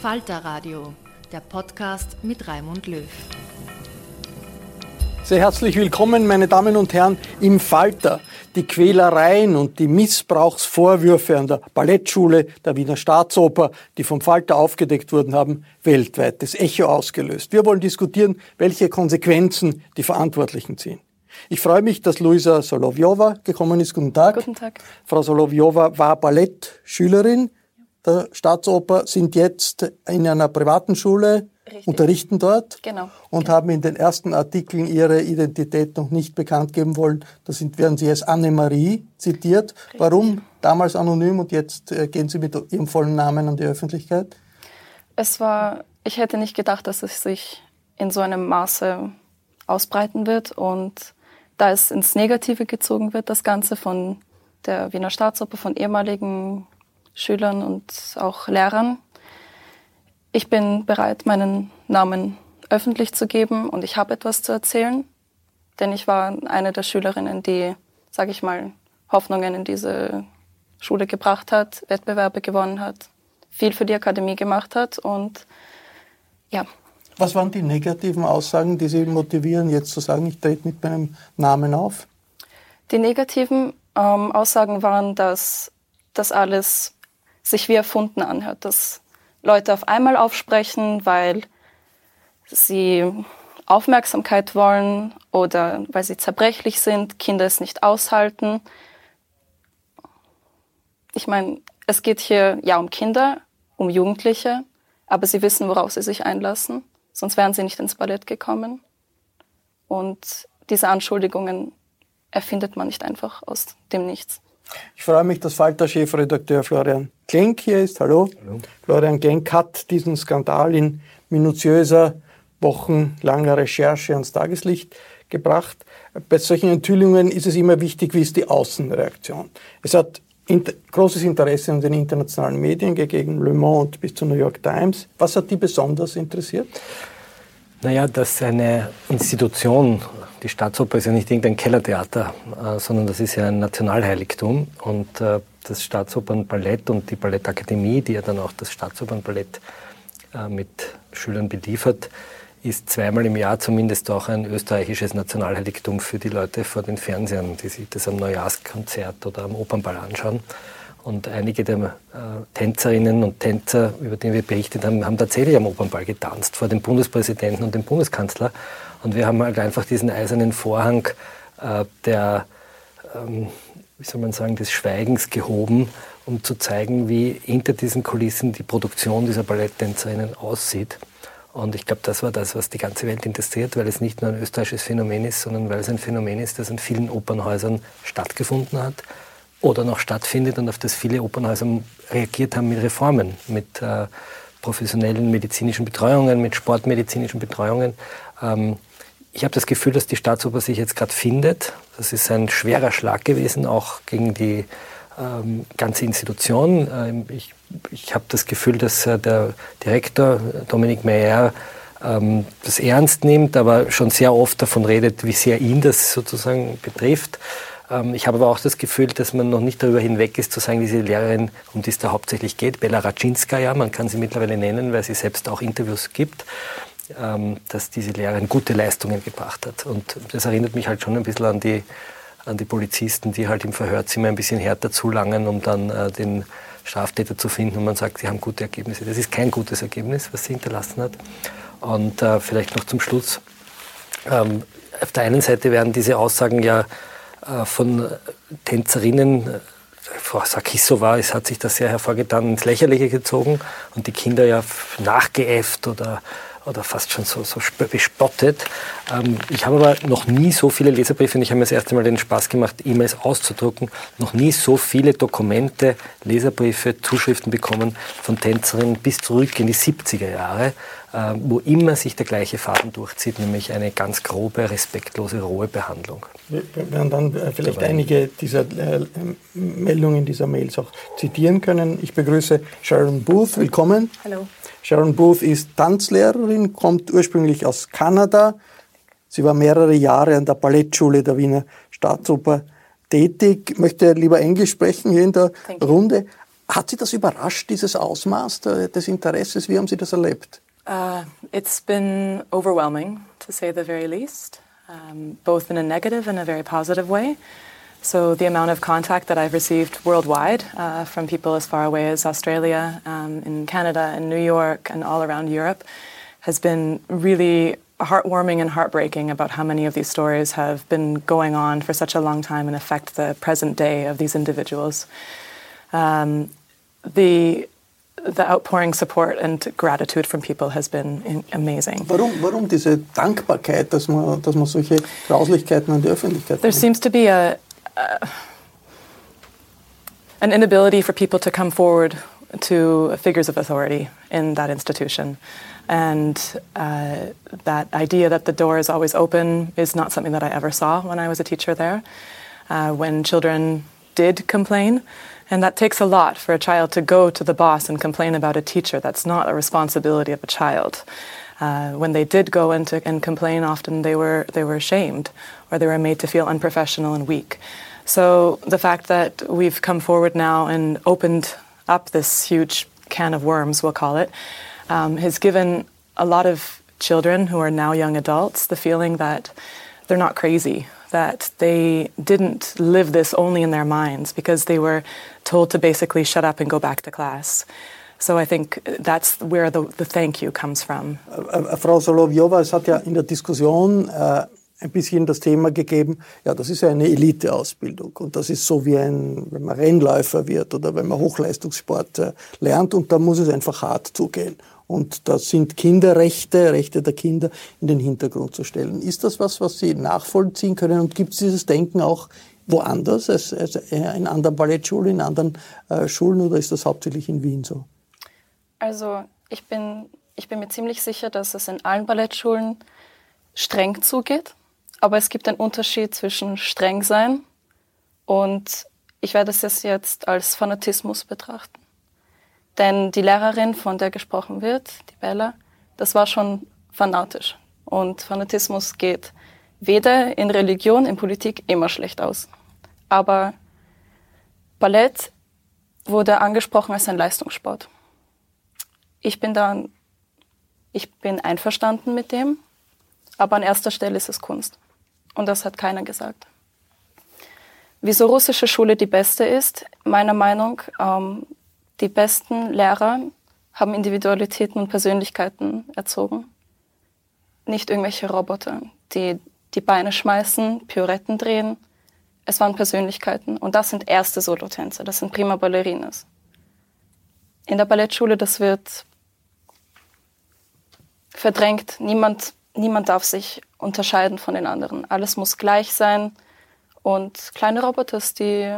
Falter Radio, der Podcast mit Raimund Löw. Sehr herzlich willkommen, meine Damen und Herren, im Falter. Die Quälereien und die Missbrauchsvorwürfe an der Ballettschule der Wiener Staatsoper, die vom Falter aufgedeckt wurden, haben weltweit das Echo ausgelöst. Wir wollen diskutieren, welche Konsequenzen die Verantwortlichen ziehen. Ich freue mich, dass Luisa Solovjova gekommen ist. Guten Tag. Guten Tag. Frau Solovjova war Ballettschülerin der Staatsoper, sind jetzt in einer privaten Schule, Richtig. unterrichten dort Genau. und haben in den ersten Artikeln ihre Identität noch nicht bekannt geben wollen. Da sind, werden sie als Annemarie zitiert. Warum damals anonym und jetzt äh, gehen sie mit ihrem vollen Namen an die Öffentlichkeit? Es war, ich hätte nicht gedacht, dass es sich in so einem Maße ausbreiten wird und da es ins Negative gezogen wird, das Ganze von der Wiener Staatsoper, von ehemaligen Schülern und auch Lehrern. Ich bin bereit, meinen Namen öffentlich zu geben und ich habe etwas zu erzählen, denn ich war eine der Schülerinnen, die, sage ich mal, Hoffnungen in diese Schule gebracht hat, Wettbewerbe gewonnen hat, viel für die Akademie gemacht hat und ja, Was waren die negativen Aussagen, die Sie motivieren, jetzt zu sagen, ich trete mit meinem Namen auf? Die negativen ähm, Aussagen waren, dass das alles sich wie erfunden anhört, dass Leute auf einmal aufsprechen, weil sie Aufmerksamkeit wollen oder weil sie zerbrechlich sind, Kinder es nicht aushalten. Ich meine, es geht hier ja um Kinder, um Jugendliche, aber sie wissen, worauf sie sich einlassen, sonst wären sie nicht ins Ballett gekommen. Und diese Anschuldigungen erfindet man nicht einfach aus dem Nichts. Ich freue mich, dass Falter-Chefredakteur Florian Klenk hier ist. Hallo. Florian Klenk hat diesen Skandal in minutiöser, wochenlanger Recherche ans Tageslicht gebracht. Bei solchen Enthüllungen ist es immer wichtig, wie ist die Außenreaktion. Es hat inter großes Interesse an den internationalen Medien gegeben, Le Monde bis zur New York Times. Was hat die besonders interessiert? Naja, dass eine Institution, die Staatsoper ist ja nicht irgendein Kellertheater, äh, sondern das ist ja ein Nationalheiligtum. Und äh, das Staatsopernballett und die Ballettakademie, die ja dann auch das Staatsopernballett äh, mit Schülern beliefert, ist zweimal im Jahr zumindest auch ein österreichisches Nationalheiligtum für die Leute vor den Fernsehern, die sich das am Neujahrskonzert oder am Opernball anschauen. Und einige der äh, Tänzerinnen und Tänzer, über die wir berichtet haben, haben tatsächlich am Opernball getanzt vor dem Bundespräsidenten und dem Bundeskanzler. Und wir haben halt einfach diesen eisernen Vorhang äh, der, ähm, wie soll man sagen, des Schweigens gehoben, um zu zeigen, wie hinter diesen Kulissen die Produktion dieser Balletttänzerinnen aussieht. Und ich glaube, das war das, was die ganze Welt interessiert, weil es nicht nur ein österreichisches Phänomen ist, sondern weil es ein Phänomen ist, das in vielen Opernhäusern stattgefunden hat oder noch stattfindet und auf das viele Opernhäuser reagiert haben mit Reformen, mit äh, professionellen medizinischen Betreuungen, mit sportmedizinischen Betreuungen. Ähm, ich habe das Gefühl, dass die Staatsoper sich jetzt gerade findet. Das ist ein schwerer Schlag gewesen, auch gegen die ähm, ganze Institution. Ähm, ich ich habe das Gefühl, dass äh, der Direktor Dominik Meyer ähm, das ernst nimmt, aber schon sehr oft davon redet, wie sehr ihn das sozusagen betrifft. Ähm, ich habe aber auch das Gefühl, dass man noch nicht darüber hinweg ist, zu sagen, diese Lehrerin, um die es da hauptsächlich geht, Bella Raczynskaja, man kann sie mittlerweile nennen, weil sie selbst auch Interviews gibt, dass diese Lehrerin gute Leistungen gebracht hat. Und das erinnert mich halt schon ein bisschen an die, an die Polizisten, die halt im Verhörzimmer ein bisschen härter zulangen, um dann äh, den Straftäter zu finden und man sagt, sie haben gute Ergebnisse. Das ist kein gutes Ergebnis, was sie hinterlassen hat. Und äh, vielleicht noch zum Schluss. Ähm, auf der einen Seite werden diese Aussagen ja äh, von Tänzerinnen Frau Sarkissova es hat sich das sehr hervorgetan, ins Lächerliche gezogen und die Kinder ja nachgeäfft oder, oder fast schon so, so bespottet. Ähm, ich habe aber noch nie so viele Leserbriefe, und ich habe mir das erste Mal den Spaß gemacht, E-Mails auszudrucken, noch nie so viele Dokumente, Leserbriefe, Zuschriften bekommen von Tänzerinnen bis zurück in die 70er Jahre. Äh, wo immer sich der gleiche Faden durchzieht, nämlich eine ganz grobe, respektlose, rohe Behandlung. Wir werden dann äh, vielleicht einige dieser äh, Meldungen dieser Mails auch zitieren können. Ich begrüße Sharon Booth. Willkommen. Hallo. Sharon Booth ist Tanzlehrerin, kommt ursprünglich aus Kanada. Sie war mehrere Jahre an der Ballettschule der Wiener Staatsoper tätig. Möchte lieber Englisch sprechen hier in der Runde. Hat Sie das überrascht, dieses Ausmaß des Interesses? Wie haben Sie das erlebt? Uh, it's been overwhelming, to say the very least, um, both in a negative and a very positive way. So the amount of contact that I've received worldwide uh, from people as far away as Australia, um, in Canada, in New York, and all around Europe has been really heartwarming and heartbreaking about how many of these stories have been going on for such a long time and affect the present day of these individuals. Um, the the outpouring support and gratitude from people has been amazing. Warum, warum diese Dankbarkeit, dass man, dass man solche Grauslichkeiten an die Öffentlichkeit There seems to be a, a, an inability for people to come forward to figures of authority in that institution. And uh, that idea that the door is always open is not something that I ever saw when I was a teacher there. Uh, when children did complain, and that takes a lot for a child to go to the boss and complain about a teacher. That's not a responsibility of a child. Uh, when they did go into and complain, often they were they were ashamed or they were made to feel unprofessional and weak. So the fact that we've come forward now and opened up this huge can of worms, we'll call it, um, has given a lot of children who are now young adults the feeling that they're not crazy, that they didn't live this only in their minds because they were told to basically shut up and go back to class. So I think that's where the, the thank you comes from. Äh, äh, Frau Solovjova, es hat ja in der Diskussion äh, ein bisschen das Thema gegeben, ja, das ist ja eine Eliteausbildung und das ist so wie ein, wenn man Rennläufer wird oder wenn man Hochleistungssport äh, lernt und da muss es einfach hart zugehen. Und da sind Kinderrechte, Rechte der Kinder in den Hintergrund zu stellen. Ist das was, was Sie nachvollziehen können? Und gibt es dieses Denken auch woanders, als, als in anderen Ballettschulen, in anderen äh, Schulen oder ist das hauptsächlich in Wien so? Also ich bin, ich bin mir ziemlich sicher, dass es in allen Ballettschulen streng zugeht. Aber es gibt einen Unterschied zwischen streng sein und ich werde es jetzt als Fanatismus betrachten. Denn die Lehrerin, von der gesprochen wird, die Bella, das war schon fanatisch. Und Fanatismus geht weder in Religion, in Politik immer schlecht aus. Aber Ballett wurde angesprochen als ein Leistungssport. Ich bin da, ich bin einverstanden mit dem, aber an erster Stelle ist es Kunst. Und das hat keiner gesagt. Wieso russische Schule die beste ist, meiner Meinung, ähm, die besten Lehrer haben Individualitäten und Persönlichkeiten erzogen. Nicht irgendwelche Roboter, die die Beine schmeißen, Pirouetten drehen. Es waren Persönlichkeiten und das sind erste Solotänzer, das sind prima Ballerinas. In der Ballettschule, das wird verdrängt. Niemand, niemand darf sich unterscheiden von den anderen. Alles muss gleich sein. Und kleine Roboter, die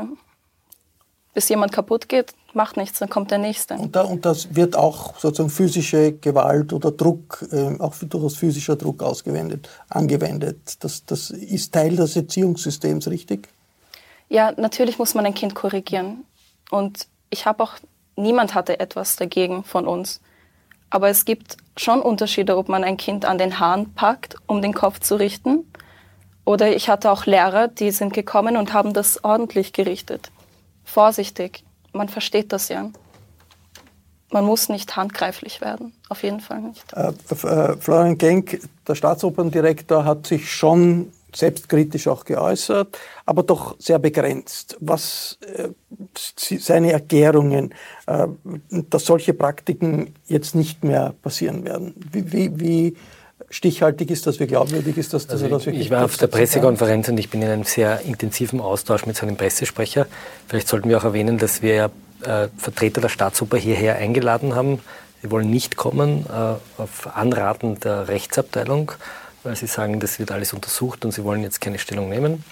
bis jemand kaputt geht, macht nichts, dann kommt der Nächste. Und, da, und das wird auch sozusagen physische Gewalt oder Druck, äh, auch durchaus physischer Druck ausgewendet, angewendet. Das, das ist Teil des Erziehungssystems, richtig? Ja, natürlich muss man ein Kind korrigieren. Und ich habe auch, niemand hatte etwas dagegen von uns. Aber es gibt schon Unterschiede, ob man ein Kind an den Haaren packt, um den Kopf zu richten. Oder ich hatte auch Lehrer, die sind gekommen und haben das ordentlich gerichtet. Vorsichtig. Man versteht das ja. Man muss nicht handgreiflich werden. Auf jeden Fall nicht. Äh, äh, Florian Genk, der Staatsoperndirektor, hat sich schon selbstkritisch auch geäußert, aber doch sehr begrenzt. Was äh, seine Erklärungen, äh, dass solche Praktiken jetzt nicht mehr passieren werden? Wie, wie, wie stichhaltig ist das, wie glaubwürdig ist das? Dass also das wirklich ich war auf der Pressekonferenz und ich bin in einem sehr intensiven Austausch mit seinem Pressesprecher. Vielleicht sollten wir auch erwähnen, dass wir äh, Vertreter der Staatsoper hierher eingeladen haben. Sie wollen nicht kommen, äh, auf Anraten der Rechtsabteilung weil sie sagen, das wird alles untersucht und sie wollen jetzt keine Stellung nehmen.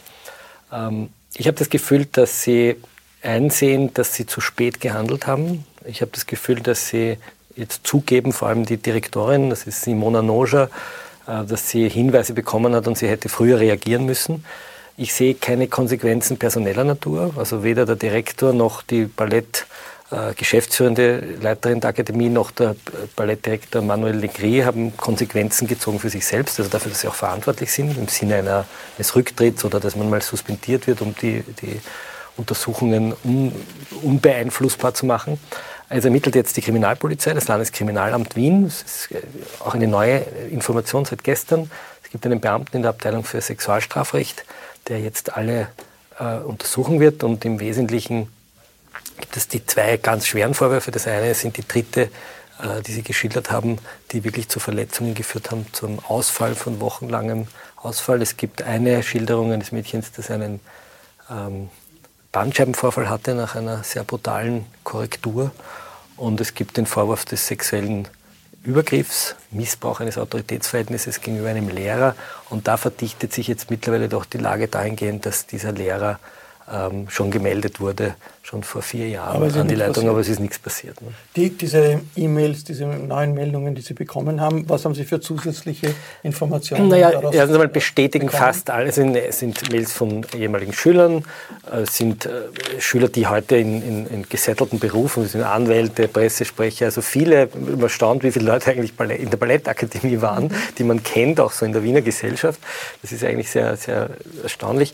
Ähm, ich habe das Gefühl, dass sie einsehen, dass sie zu spät gehandelt haben. Ich habe das Gefühl, dass sie jetzt zugeben, vor allem die Direktorin, das ist Simona Noja, äh, dass sie Hinweise bekommen hat und sie hätte früher reagieren müssen. Ich sehe keine Konsequenzen personeller Natur, also weder der Direktor noch die Ballett geschäftsführende Leiterin der Akademie noch der Ballettdirektor Manuel Legri haben Konsequenzen gezogen für sich selbst, also dafür, dass sie auch verantwortlich sind im Sinne einer, eines Rücktritts oder dass man mal suspendiert wird, um die, die Untersuchungen un, unbeeinflussbar zu machen. Also ermittelt jetzt die Kriminalpolizei, das Landeskriminalamt Wien. Das ist äh, auch eine neue Information seit gestern. Es gibt einen Beamten in der Abteilung für Sexualstrafrecht, der jetzt alle äh, untersuchen wird und im Wesentlichen gibt es die zwei ganz schweren Vorwürfe. Das eine sind die dritte, äh, die Sie geschildert haben, die wirklich zu Verletzungen geführt haben, zum Ausfall von wochenlangem Ausfall. Es gibt eine Schilderung eines Mädchens, das einen ähm, Bandscheibenvorfall hatte nach einer sehr brutalen Korrektur. Und es gibt den Vorwurf des sexuellen Übergriffs, Missbrauch eines Autoritätsverhältnisses gegenüber einem Lehrer. Und da verdichtet sich jetzt mittlerweile doch die Lage dahingehend, dass dieser Lehrer ähm, schon gemeldet wurde, schon vor vier Jahren an die Leitung, passiert. aber es ist nichts passiert. Ne? Die, diese E-Mails, diese neuen Meldungen, die Sie bekommen haben, was haben Sie für zusätzliche Informationen? Naja, erstens einmal bestätigen bekommen? fast alle, sind, sind Mails von ehemaligen Schülern, sind äh, Schüler, die heute in, in, in gesettelten Berufen sind, Anwälte, Pressesprecher, also viele, überstaunt, wie viele Leute eigentlich in der Ballettakademie waren, die man kennt, auch so in der Wiener Gesellschaft. Das ist eigentlich sehr, sehr erstaunlich.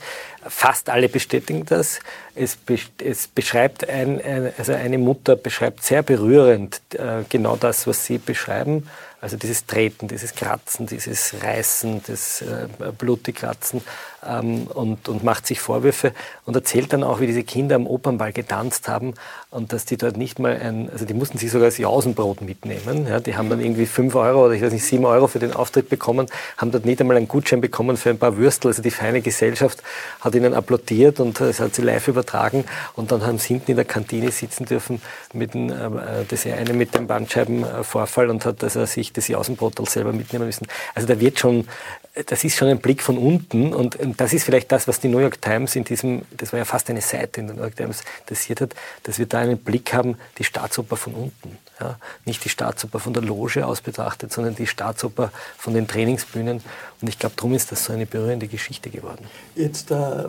Fast alle bestätigen das. Es, es beschreibt ein, ein, also eine Mutter beschreibt sehr berührend äh, genau das, was Sie beschreiben. Also dieses Treten, dieses Kratzen, dieses Reißen, das äh, Blutigkratzen ähm, und, und macht sich Vorwürfe und erzählt dann auch, wie diese Kinder am Opernball getanzt haben und dass die dort nicht mal ein, also die mussten sich sogar das Jausenbrot mitnehmen. Ja, die haben dann irgendwie fünf Euro oder ich weiß nicht, sieben Euro für den Auftritt bekommen, haben dort nicht einmal einen Gutschein bekommen für ein paar Würstel. Also die feine Gesellschaft hat ihnen applaudiert und es hat sie live übertragen und dann haben sie hinten in der Kantine sitzen dürfen mit dem, äh, das eine mit dem Bandscheibenvorfall und hat also sich das Jausenbrot selber mitnehmen müssen. Also da wird schon das ist schon ein Blick von unten und, das ist vielleicht das, was die New York Times in diesem, das war ja fast eine Seite in der New York Times, interessiert hat, dass wir da einen Blick haben, die Staatsoper von unten. Ja? Nicht die Staatsoper von der Loge aus betrachtet, sondern die Staatsoper von den Trainingsbühnen. Und ich glaube, darum ist das so eine berührende Geschichte geworden. Jetzt äh,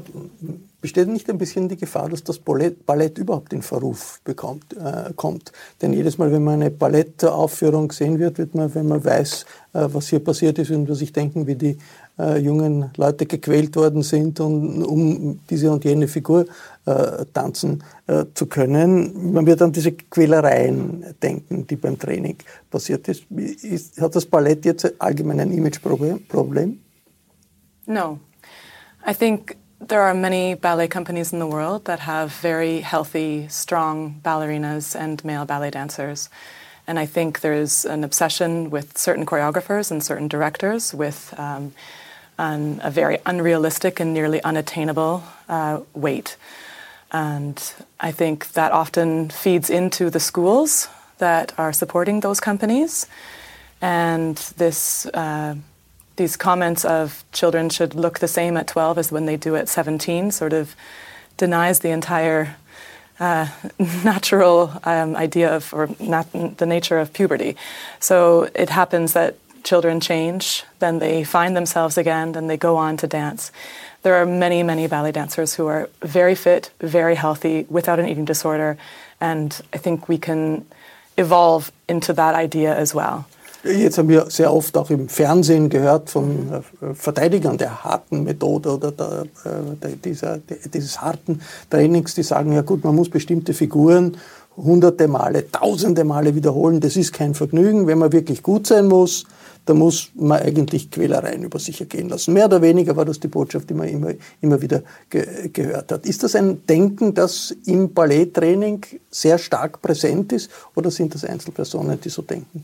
besteht nicht ein bisschen die Gefahr, dass das Ballett, Ballett überhaupt in Verruf bekommt, äh, kommt. Denn jedes Mal, wenn man eine Ballettaufführung sehen wird, wird man, wenn man weiß, äh, was hier passiert ist, und sich denken, wie die äh, jungen Leute gequält worden sind, und, um diese und jene Figur äh, tanzen äh, zu können. Man wird an diese Quälereien denken, die beim Training passiert ist. ist hat das Ballett jetzt allgemein ein Imageproblem? No. I think there are many ballet companies in the world that have very healthy, strong ballerinas and male ballet dancers. And I think there's an obsession with certain choreographers and certain directors with um, an, a very unrealistic and nearly unattainable uh, weight. And I think that often feeds into the schools that are supporting those companies. And this, uh, these comments of children should look the same at 12 as when they do at 17 sort of denies the entire uh, natural um, idea of, or nat- the nature of puberty. So it happens that children change, then they find themselves again, then they go on to dance. There are many, many ballet dancers who are very fit, very healthy, without an eating disorder, and I think we can evolve into that idea as well. Jetzt haben wir sehr oft auch im Fernsehen gehört von äh, Verteidigern der harten Methode oder der, äh, der, dieser, dieses harten Trainings, die sagen, ja gut, man muss bestimmte Figuren hunderte Male, tausende Male wiederholen. Das ist kein Vergnügen. Wenn man wirklich gut sein muss, dann muss man eigentlich Quälereien über sich ergehen lassen. Mehr oder weniger war das die Botschaft, die man immer, immer wieder ge gehört hat. Ist das ein Denken, das im Balletttraining sehr stark präsent ist oder sind das Einzelpersonen, die so denken?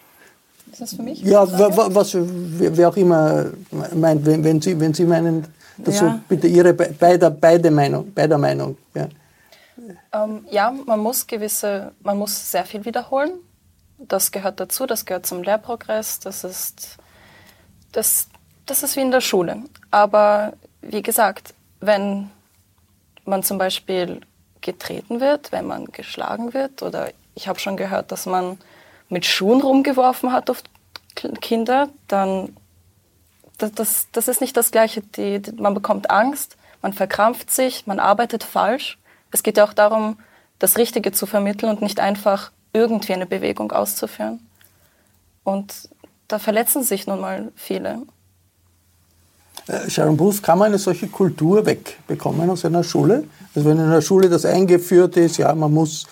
Ist das für mich? Ja, was, wer auch immer meint, wenn, wenn, Sie, wenn Sie meinen, dazu ja. bitte Ihre beide, beide Meinung, beider Meinung. Ja. Ähm, ja, man muss gewisse, man muss sehr viel wiederholen. Das gehört dazu, das gehört zum Lehrprogress, das ist, das, das ist wie in der Schule. Aber wie gesagt, wenn man zum Beispiel getreten wird, wenn man geschlagen wird, oder ich habe schon gehört, dass man mit Schuhen rumgeworfen hat auf Kinder, dann das, das, das ist nicht das Gleiche. Die, die, man bekommt Angst, man verkrampft sich, man arbeitet falsch. Es geht ja auch darum, das Richtige zu vermitteln und nicht einfach irgendwie eine Bewegung auszuführen. Und da verletzen sich nun mal viele. Äh, Sharon Booth, kann man eine solche Kultur wegbekommen aus einer Schule? Also wenn in einer Schule das eingeführt ist, ja, man muss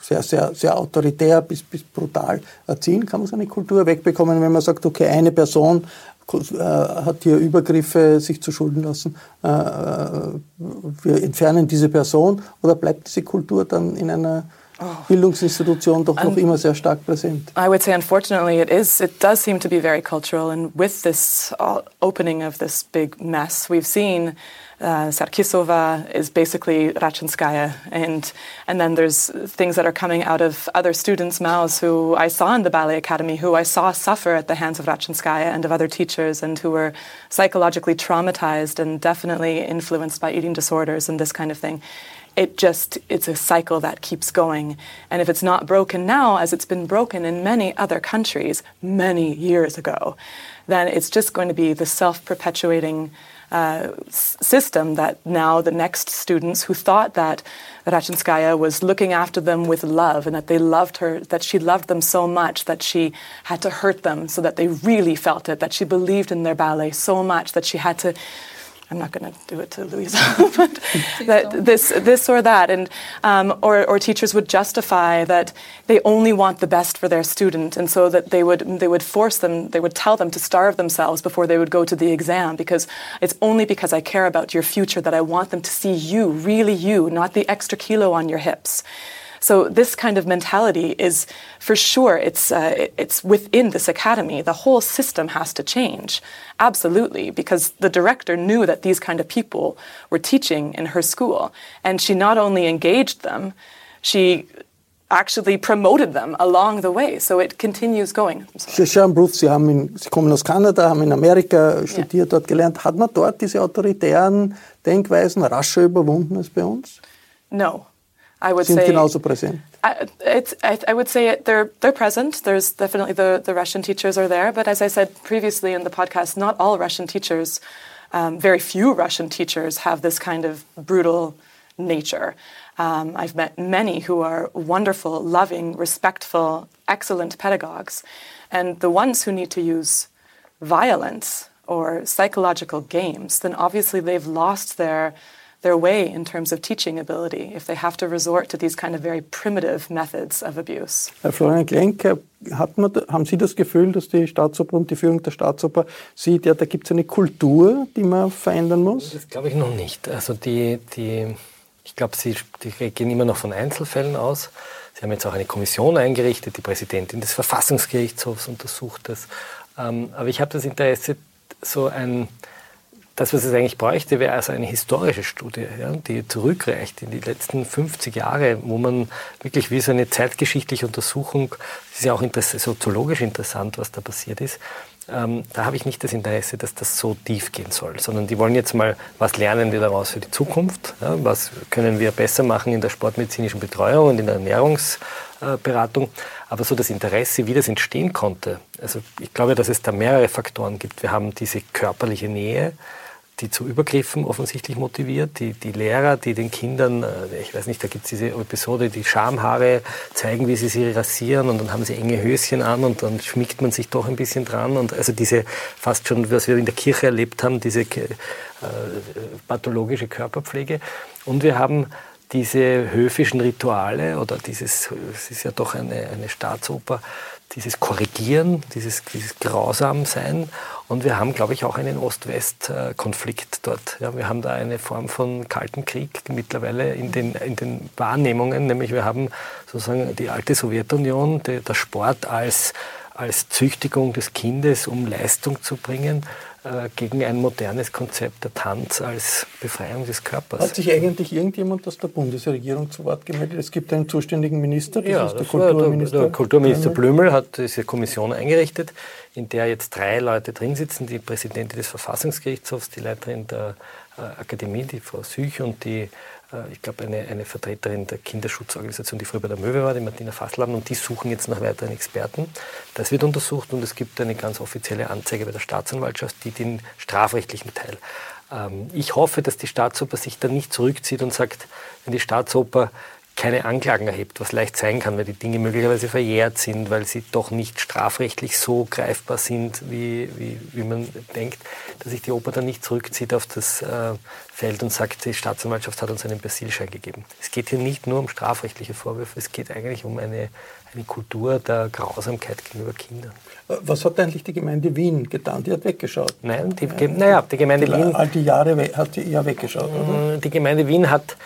sehr, sehr, sehr autoritär bis, bis brutal erziehen, kann man so eine Kultur wegbekommen, wenn man sagt, okay, eine Person äh, hat hier Übergriffe sich zu schulden lassen, äh, äh, wir entfernen diese Person oder bleibt diese Kultur dann in einer Bildungsinstitution doch noch immer sehr stark präsent. I would say unfortunately it is it does seem to be very cultural and with this opening of this big mess we've seen uh, Sarkisova is basically Rachinskaya, and and then there's things that are coming out of other students' mouths who I saw in the ballet academy, who I saw suffer at the hands of Rachinskaya and of other teachers, and who were psychologically traumatized and definitely influenced by eating disorders and this kind of thing it just it's a cycle that keeps going. And if it's not broken now as it's been broken in many other countries many years ago then it's just going to be the self-perpetuating uh, system that now the next students who thought that Rachinskaya was looking after them with love and that they loved her, that she loved them so much that she had to hurt them so that they really felt it, that she believed in their ballet so much that she had to I'm not going to do it to Louisa, but that this, this or that, and um, or, or teachers would justify that they only want the best for their student, and so that they would they would force them, they would tell them to starve themselves before they would go to the exam because it's only because I care about your future that I want them to see you, really you, not the extra kilo on your hips. So this kind of mentality is, for sure, it's uh, it's within this academy. The whole system has to change, absolutely, because the director knew that these kind of people were teaching in her school, and she not only engaged them, she actually promoted them along the way. So it continues going. Sean Bruce, Sie, haben in, Sie kommen aus Kanada, haben in Amerika studiert, yeah. dort gelernt. Hat man dort diese autoritären Denkweisen rascher überwunden als bei uns? No. I would say genauso präsent. I, I, I, would say they're they're present. There's definitely the, the Russian teachers are there, but as I said previously in the podcast, not all Russian teachers, um, very few Russian teachers have this kind of brutal nature. Um, I've met many who are wonderful, loving, respectful, excellent pedagogues, and the ones who need to use violence or psychological games, then obviously they've lost their their way in terms of teaching ability if they have to resort to these kind of very primitive methods of abuse. Herr Florian Klenk, hat man, haben Sie das Gefühl, dass die Staatsoper und die Führung der Staatsoper sieht, ja, da gibt es eine Kultur, die man verändern muss? Das glaube ich noch nicht. Also die, die, ich glaube, Sie die gehen immer noch von Einzelfällen aus. Sie haben jetzt auch eine Kommission eingerichtet, die Präsidentin des Verfassungsgerichtshofs untersucht das. Ähm, aber ich habe das Interesse, so ein, das, was es eigentlich bräuchte, wäre also eine historische Studie, ja, die zurückreicht in die letzten 50 Jahre, wo man wirklich wie so eine zeitgeschichtliche Untersuchung, das ist ja auch soziologisch interessant, was da passiert ist, ähm, da habe ich nicht das Interesse, dass das so tief gehen soll, sondern die wollen jetzt mal, was lernen wir daraus für die Zukunft, ja, was können wir besser machen in der sportmedizinischen Betreuung und in der Ernährungsberatung, aber so das Interesse, wie das entstehen konnte. Also ich glaube, dass es da mehrere Faktoren gibt. Wir haben diese körperliche Nähe, die zu Übergriffen offensichtlich motiviert. Die, die Lehrer, die den Kindern, äh, ich weiß nicht, da gibt es diese Episode, die Schamhaare zeigen, wie sie sie rasieren und dann haben sie enge Höschen an und dann schmiegt man sich doch ein bisschen dran. Und also diese fast schon, was wir in der Kirche erlebt haben, diese äh, pathologische Körperpflege. Und wir haben diese höfischen Rituale oder dieses, es ist ja doch eine, eine Staatsoper, dieses Korrigieren, dieses, dieses Grausamsein. Und wir haben, glaube ich, auch einen Ost-West-Konflikt dort. Ja, wir haben da eine Form von Kalten Krieg mittlerweile in den, in den Wahrnehmungen, nämlich wir haben sozusagen die alte Sowjetunion, der Sport als, als Züchtigung des Kindes, um Leistung zu bringen. Äh, gegen ein modernes Konzept der Tanz als Befreiung des Körpers. Hat sich eigentlich irgendjemand aus der Bundesregierung zu Wort gemeldet? Es gibt einen zuständigen Minister, das ja, ist der Kulturminister. Der, der Kulturminister Blümel hat diese Kommission eingerichtet, in der jetzt drei Leute drin sitzen, die Präsidentin des Verfassungsgerichtshofs, die Leiterin der äh, Akademie, die Frau Süch und die ich glaube, eine, eine Vertreterin der Kinderschutzorganisation, die früher bei der Möwe war, die Martina Fassladen, und die suchen jetzt nach weiteren Experten. Das wird untersucht und es gibt eine ganz offizielle Anzeige bei der Staatsanwaltschaft, die den strafrechtlichen Teil. Ähm, ich hoffe, dass die Staatsoper sich dann nicht zurückzieht und sagt, wenn die Staatsoper keine Anklagen erhebt, was leicht sein kann, weil die Dinge möglicherweise verjährt sind, weil sie doch nicht strafrechtlich so greifbar sind, wie, wie, wie man denkt, dass sich die Oper dann nicht zurückzieht auf das äh, Feld und sagt, die Staatsanwaltschaft hat uns einen Persilschein gegeben. Es geht hier nicht nur um strafrechtliche Vorwürfe, es geht eigentlich um eine, eine Kultur der Grausamkeit gegenüber Kindern. Was hat eigentlich die Gemeinde Wien getan? Die hat weggeschaut. Nein, die, ja, naja, die Gemeinde die Wien... All die Jahre hat sie eher weggeschaut, oder? Die Gemeinde Wien hat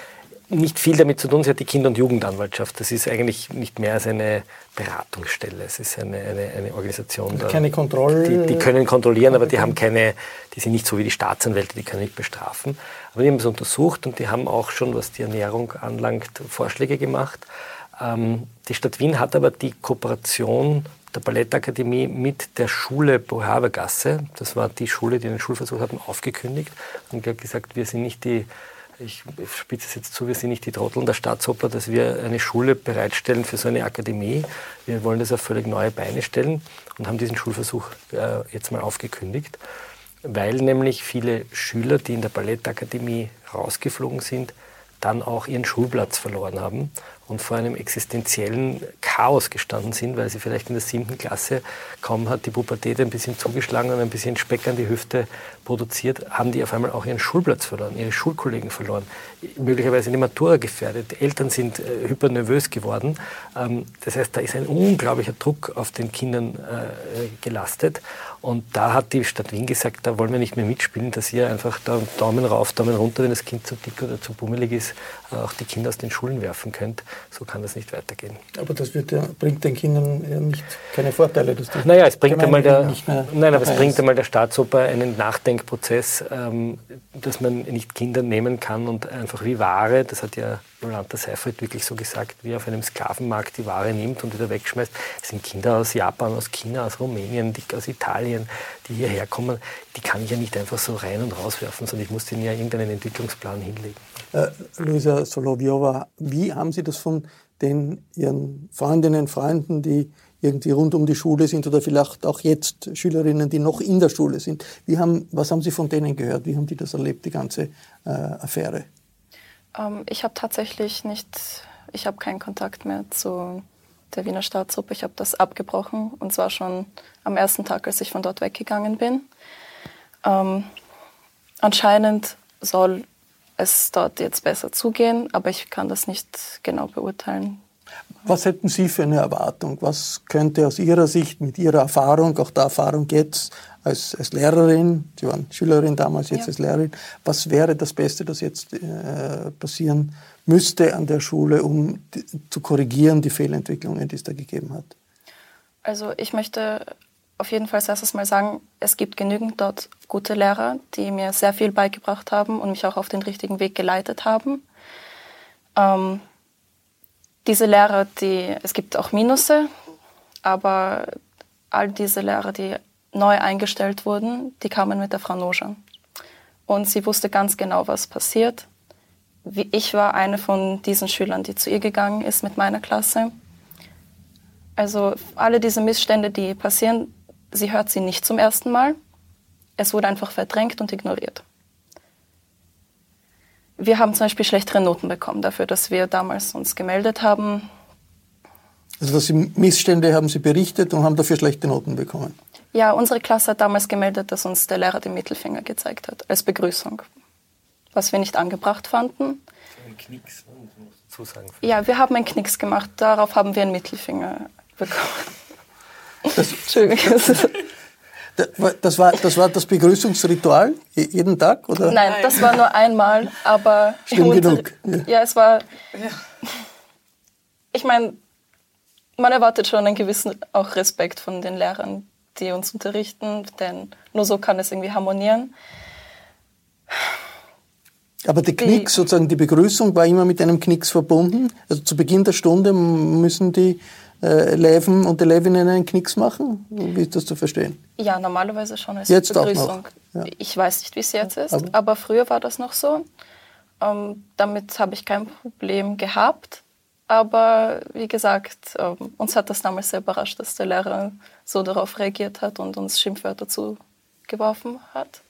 nicht viel damit zu tun. Sie hat die Kinder- und Jugendanwaltschaft. Das ist eigentlich nicht mehr als eine Beratungsstelle. Es ist eine, eine, eine Organisation. Da, keine Kontrolle. Die, die, können kontrollieren, aber die haben keine, die sind nicht so wie die Staatsanwälte, die können nicht bestrafen. Aber die haben es untersucht und die haben auch schon, was die Ernährung anlangt, Vorschläge gemacht. Ähm, die Stadt Wien hat aber die Kooperation der Ballettakademie mit der Schule Bohavergasse, das war die Schule, die den Schulversuch hatten, aufgekündigt und gesagt, wir sind nicht die ich spitze es jetzt zu, wir sind nicht die Trotteln der Staatsoper, dass wir eine Schule bereitstellen für so eine Akademie. Wir wollen das auf völlig neue Beine stellen und haben diesen Schulversuch äh, jetzt mal aufgekündigt, weil nämlich viele Schüler, die in der Ballettakademie rausgeflogen sind, dann auch ihren Schulplatz verloren haben und vor einem existenziellen Chaos gestanden sind, weil sie vielleicht in der siebten Klasse, kaum hat die Pubertät ein bisschen zugeschlagen und ein bisschen Speck an die Hüfte produziert, haben die auf einmal auch ihren Schulplatz verloren, ihre Schulkollegen verloren, möglicherweise eine Matura gefährdet. Eltern sind äh, hypernervös geworden. Ähm, das heißt, da ist ein unglaublicher Druck auf den Kindern äh, gelastet. Und da hat die Stadt Wien gesagt, da wollen wir nicht mehr mitspielen, dass ihr einfach da Daumen rauf, Daumen runter, wenn das Kind zu dick oder zu bummelig ist, auch die Kinder aus den Schulen werfen könnt. So kann das nicht weitergehen. Aber das ja, bringt den Kindern ja nicht keine Vorteile. Dass die naja, es bringt einmal der, nein, aber es bringt einmal der Staatsoper einen Nachdenkprozess, ähm, dass man nicht Kinder nehmen kann und einfach wie Ware, das hat ja Jolanta Seifert wirklich so gesagt, wie auf einem Sklavenmarkt die Ware nimmt und wieder wegschmeißt. Das sind Kinder aus Japan, aus China, aus Rumänien, die, aus Italien, die hierher kommen. Die kann ich ja nicht einfach so rein und rauswerfen, sondern ich muss denen ja irgendeinen Entwicklungsplan hinlegen. Äh, Luisa Soloviova, wie haben Sie das von den Ihren Freundinnen, Freunden, die irgendwie rund um die Schule sind oder vielleicht auch jetzt Schülerinnen, die noch in der Schule sind. Wie haben, was haben Sie von denen gehört? Wie haben die das erlebt, die ganze äh, Affäre? Ähm, ich habe tatsächlich nicht, ich habe keinen Kontakt mehr zu der Wiener Staatsoper. Ich habe das abgebrochen und zwar schon am ersten Tag, als ich von dort weggegangen bin. Ähm, anscheinend soll es dort jetzt besser zugehen, aber ich kann das nicht genau beurteilen. Was hätten Sie für eine Erwartung? Was könnte aus Ihrer Sicht mit Ihrer Erfahrung, auch der Erfahrung jetzt als, als Lehrerin, Sie waren Schülerin damals, jetzt ja. als Lehrerin, was wäre das Beste, das jetzt äh, passieren müsste an der Schule, um die, zu korrigieren die Fehlentwicklungen, die es da gegeben hat? Also ich möchte auf jeden Fall als erstes mal sagen, es gibt genügend dort gute Lehrer, die mir sehr viel beigebracht haben und mich auch auf den richtigen Weg geleitet haben. Ähm, diese Lehrer, die, es gibt auch Minusse, aber all diese Lehrer, die neu eingestellt wurden, die kamen mit der Frau Noja. Und sie wusste ganz genau, was passiert. Ich war eine von diesen Schülern, die zu ihr gegangen ist mit meiner Klasse. Also alle diese Missstände, die passieren, sie hört sie nicht zum ersten Mal. Es wurde einfach verdrängt und ignoriert. Wir haben zum Beispiel schlechtere Noten bekommen dafür, dass wir damals uns gemeldet haben. Also dass Sie Missstände haben Sie berichtet und haben dafür schlechte Noten bekommen? Ja, unsere Klasse hat damals gemeldet, dass uns der Lehrer den Mittelfinger gezeigt hat, als Begrüßung. Was wir nicht angebracht fanden. Ein Knicks, ne? Zusagen. Ja, wir haben einen Knicks gemacht. Darauf haben wir einen Mittelfinger bekommen. Das, Entschuldigung. Das war, das war das Begrüßungsritual jeden Tag? Oder? Nein, das war nur einmal, aber. Schlimm genug. Ja. ja, es war. Ja. Ich meine, man erwartet schon einen gewissen auch Respekt von den Lehrern, die uns unterrichten, denn nur so kann es irgendwie harmonieren. Aber der Knicks, die, sozusagen die Begrüßung, war immer mit einem Knicks verbunden. Also zu Beginn der Stunde müssen die äh, Leven und Elevinnen einen Knicks machen? Wie ist das zu verstehen? Ja, normalerweise schon als jetzt Begrüßung. Ja. Ich weiß nicht, wie es jetzt ist, aber, aber früher war das noch so. Ähm, damit habe ich kein Problem gehabt. Aber wie gesagt, ähm, uns hat das damals sehr überrascht, dass der Lehrer so darauf reagiert hat und uns Schimpfwörter zugeworfen hat.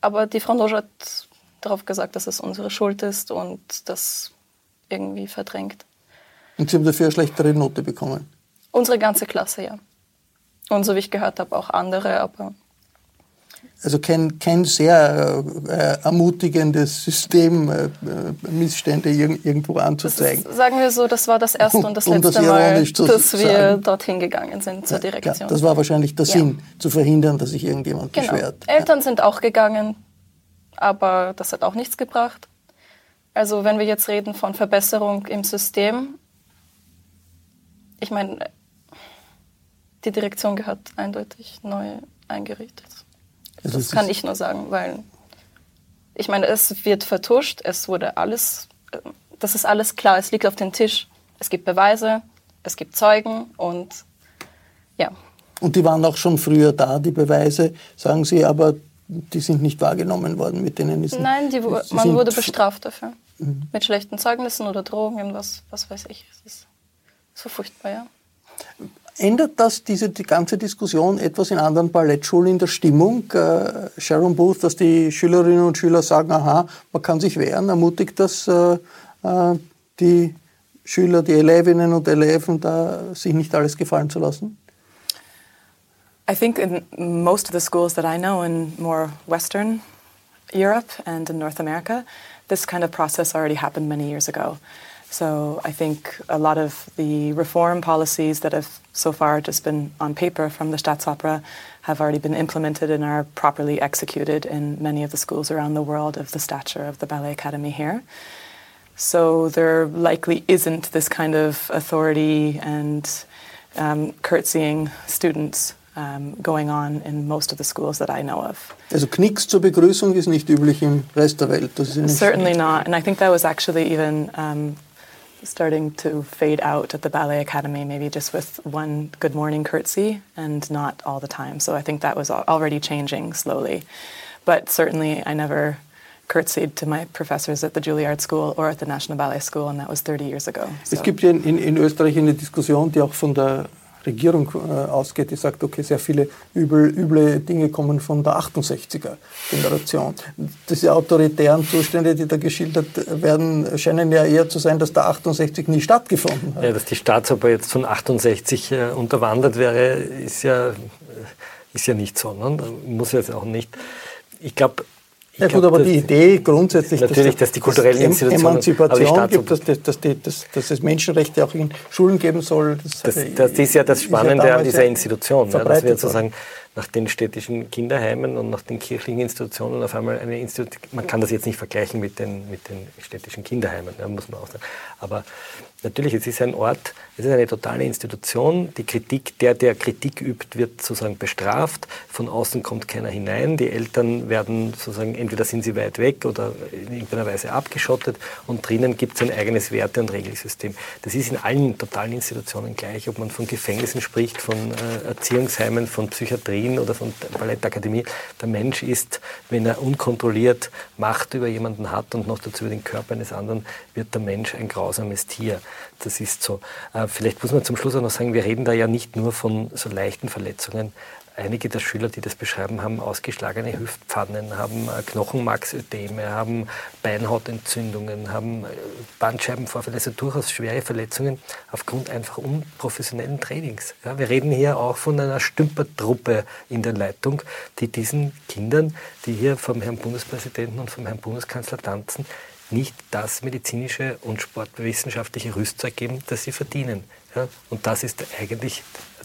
Aber die Frau Noge hat darauf gesagt, dass es unsere Schuld ist und das irgendwie verdrängt. Und Sie haben dafür eine schlechtere Note bekommen? Unsere ganze Klasse, ja. Und so wie ich gehört habe, auch andere, aber. Also kein, kein sehr äh, ermutigendes System, äh, Missstände irg irgendwo anzuzeigen. Ist, sagen wir so, das war das erste und das um, letzte das Mal, dass wir sagen. dorthin gegangen sind zur ja, Direktion. Ja, das war wahrscheinlich der ja. Sinn, zu verhindern, dass sich irgendjemand genau. beschwert. Eltern sind auch gegangen, aber das hat auch nichts gebracht. Also wenn wir jetzt reden von Verbesserung im System, ich meine, die Direktion gehört eindeutig neu eingerichtet. Also das kann ich nur sagen, weil ich meine, es wird vertuscht, es wurde alles, das ist alles klar, es liegt auf dem Tisch. Es gibt Beweise, es gibt Zeugen und ja. Und die waren auch schon früher da, die Beweise, sagen Sie, aber die sind nicht wahrgenommen worden, mit denen ist Nein, die, man wurde bestraft dafür. Mhm. Mit schlechten Zeugnissen oder Drohungen, was, was weiß ich. Es ist so furchtbar, ja. Ändert das diese die ganze Diskussion etwas in anderen Ballettschulen in der Stimmung? Äh, Sharon Booth, dass die Schülerinnen und Schüler sagen, aha, man kann sich wehren, ermutigt das äh, äh, die Schüler, die Elevinnen und Eleven, da sich nicht alles gefallen zu lassen? I think in most of the schools that I know in more Western Europe and in North America, this kind of process already happened many years ago. So I think a lot of the reform policies that have so far just been on paper from the Staatsopera have already been implemented and are properly executed in many of the schools around the world of the stature of the Ballet Academy here. So there likely isn't this kind of authority and um, curtsying students um, going on in most of the schools that I know of. Also Knicks zur Begrüßung ist nicht üblich im Rest der Welt. Certainly not, and I think that was actually even um, starting to fade out at the Ballet Academy, maybe just with one good morning curtsy and not all the time. So I think that was already changing slowly. But certainly, I never curtsied to my professors at the Juilliard School or at the National Ballet School, and that was 30 years ago. So. Es gibt ja in, in Österreich eine Diskussion, die auch von der Regierung äh, ausgeht, die sagt, okay, sehr viele übel, üble Dinge kommen von der 68er Generation. Diese autoritären Zustände, die da geschildert werden, scheinen ja eher zu sein, dass der 68 nie stattgefunden hat. Ja, dass die Staatsoper jetzt von 68 äh, unterwandert wäre, ist ja, ist ja nicht so. Ne? Muss jetzt auch nicht. Ich glaube, ja gut, aber die Idee grundsätzlich, natürlich, dass, dass die kulturellen Institutionen, Emanzipation gibt, dass, dass, dass, dass, dass es Menschenrechte auch in Schulen geben soll. Das, das, das ist ja das Spannende ja an dieser Institution, ja, dass wir sozusagen nach den städtischen Kinderheimen und nach den kirchlichen Institutionen auf einmal eine Institution, man kann das jetzt nicht vergleichen mit den, mit den städtischen Kinderheimen, muss man auch sagen, aber natürlich, es ist ein Ort, es ist eine totale Institution. Die Kritik, der, der Kritik übt, wird sozusagen bestraft. Von außen kommt keiner hinein. Die Eltern werden sozusagen, entweder sind sie weit weg oder in irgendeiner Weise abgeschottet. Und drinnen gibt es ein eigenes Werte- und Regelsystem. Das ist in allen totalen Institutionen gleich, ob man von Gefängnissen spricht, von äh, Erziehungsheimen, von Psychiatrien oder von Ballettakademie. Der Mensch ist, wenn er unkontrolliert Macht über jemanden hat und noch dazu über den Körper eines anderen, wird der Mensch ein grausames Tier. Das ist so. Äh, vielleicht muss man zum Schluss auch noch sagen, wir reden da ja nicht nur von so leichten Verletzungen. Einige der Schüler, die das beschreiben, haben ausgeschlagene Hüftpfannen, haben äh, Knochenmarksödeme, haben Beinhautentzündungen, haben äh, Bandscheibenvorfälle, also durchaus schwere Verletzungen aufgrund einfach unprofessionellen Trainings. Ja, wir reden hier auch von einer Stümpertruppe in der Leitung, die diesen Kindern, die hier vom Herrn Bundespräsidenten und vom Herrn Bundeskanzler tanzen, nicht das medizinische und sportwissenschaftliche Rüstzeug geben, das sie verdienen. Ja? Und das ist eigentlich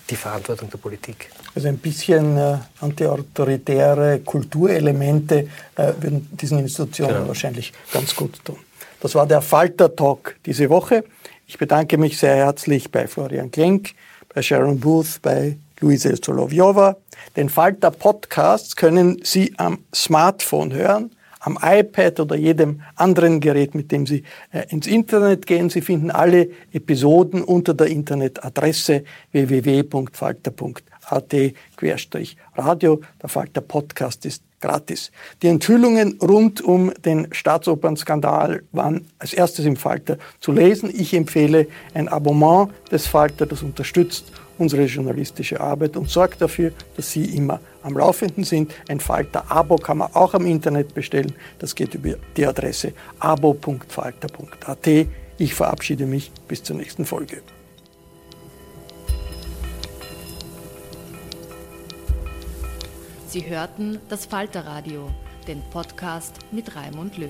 die Verantwortung der Politik. Also ein bisschen äh, antiautoritäre Kulturelemente äh, würden diesen Institutionen genau. wahrscheinlich ganz gut tun. Das war der Falter-Talk diese Woche. Ich bedanke mich sehr herzlich bei Florian Klenk, bei Sharon Booth, bei Luise Solovjova. Den Falter-Podcast können Sie am Smartphone hören am iPad oder jedem anderen Gerät, mit dem Sie äh, ins Internet gehen. Sie finden alle Episoden unter der Internetadresse www.falter.at-radio. Der Falter Podcast ist gratis. Die Enthüllungen rund um den Staatsopernskandal waren als erstes im Falter zu lesen. Ich empfehle ein Abonnement des Falter, das unterstützt unsere journalistische Arbeit und sorgt dafür, dass Sie immer am Laufenden sind. Ein Falter-Abo kann man auch am Internet bestellen. Das geht über die Adresse abo.falter.at. Ich verabschiede mich bis zur nächsten Folge. Sie hörten das Falterradio, den Podcast mit Raimund Löw.